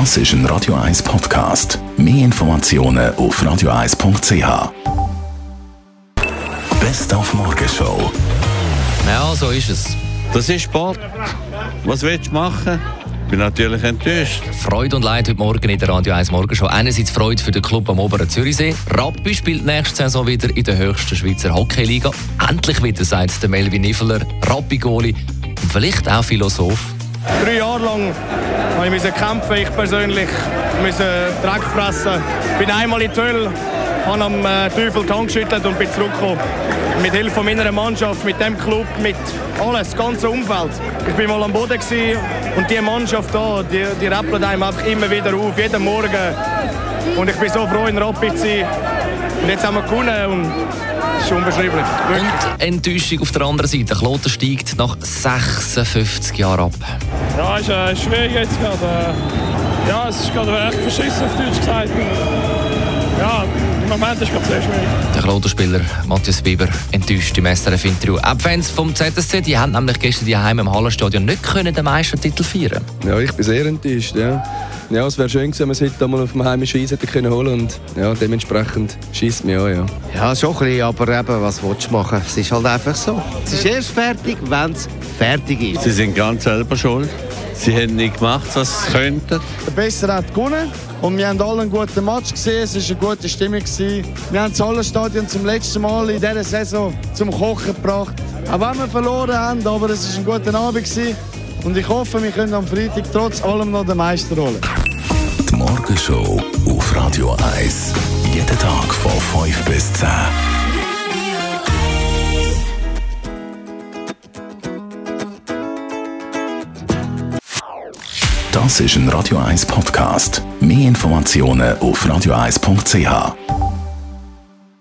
Das ist ein Radio 1 Podcast. Mehr Informationen auf radio1.ch. Best auf Morgenshow. Ja, so ist es. Das ist Sport. Was willst du machen? Ich bin natürlich enttäuscht. Freude und Leid heute Morgen in der Radio 1 Morgenshow. Einerseits Freude für den Club am oberen Zürichsee. Rappi spielt nächste Saison wieder in der höchsten Schweizer Hockeyliga. Endlich wieder, sagt der Melvin Niffeler, Rappi-Goli und vielleicht auch Philosoph. Drei Jahre lang musste ich kämpfen, ich persönlich musste Dreck fressen. Ich bin einmal in die Hölle, habe am äh, Teufel die Hand geschüttelt und bin zurückgekommen. Mit Hilfe meiner Mannschaft, mit dem Club, mit alles, das ganze Umfeld. Ich bin mal am Boden und die Mannschaft da, die, die rappelt einem einfach immer wieder auf, jeden Morgen. Und ich bin so froh, in Rapid zu sein. Und jetzt haben wir gewonnen und das ist unbeschreiblich. Wirklich. Und Enttäuschung auf der anderen Seite. Kloten steigt nach 56 Jahren ab. Ja, ist äh, schwierig jetzt gerade. Äh, ja, es ist gerade echt verschissen auf Deutsch gesagt. Ja, im Moment ist es gerade sehr schwierig. Der Klotenspieler Matthias Bieber enttäuscht im SRF-Interview. Auch die Fans vom ZSC die haben nämlich gestern die Heim im Hallenstadion nicht können den Meistertitel feiern Ja, ich bin sehr enttäuscht. Ja. Ja, es wäre schön gewesen, wenn wir es heute mal auf dem heimischen Eis hätten können holen und ja, dementsprechend schießt mich an, ja. Ja, schon ein bisschen, aber eben, was willst du machen? Es ist halt einfach so. Es ist erst fertig, wenn es fertig ist. Sie sind ganz selber schuld. Sie haben nicht gemacht, was sie könnten. Der Bessere hat gewonnen. Und wir haben alle einen guten Match gesehen. Es war eine gute Stimmung. Gewesen. Wir haben das Hallenstadion zum letzten Mal in dieser Saison zum Kochen gebracht. Auch wenn wir verloren haben, aber es war ein guter Abend. Gewesen. Und ich hoffe, wir können am Freitag trotz allem noch den Meister holen. Die Morgenshow auf Radio 1. Jeden Tag von 5 bis 10. Das ist ein Radio 1 Podcast. Mehr Informationen auf radio1.ch.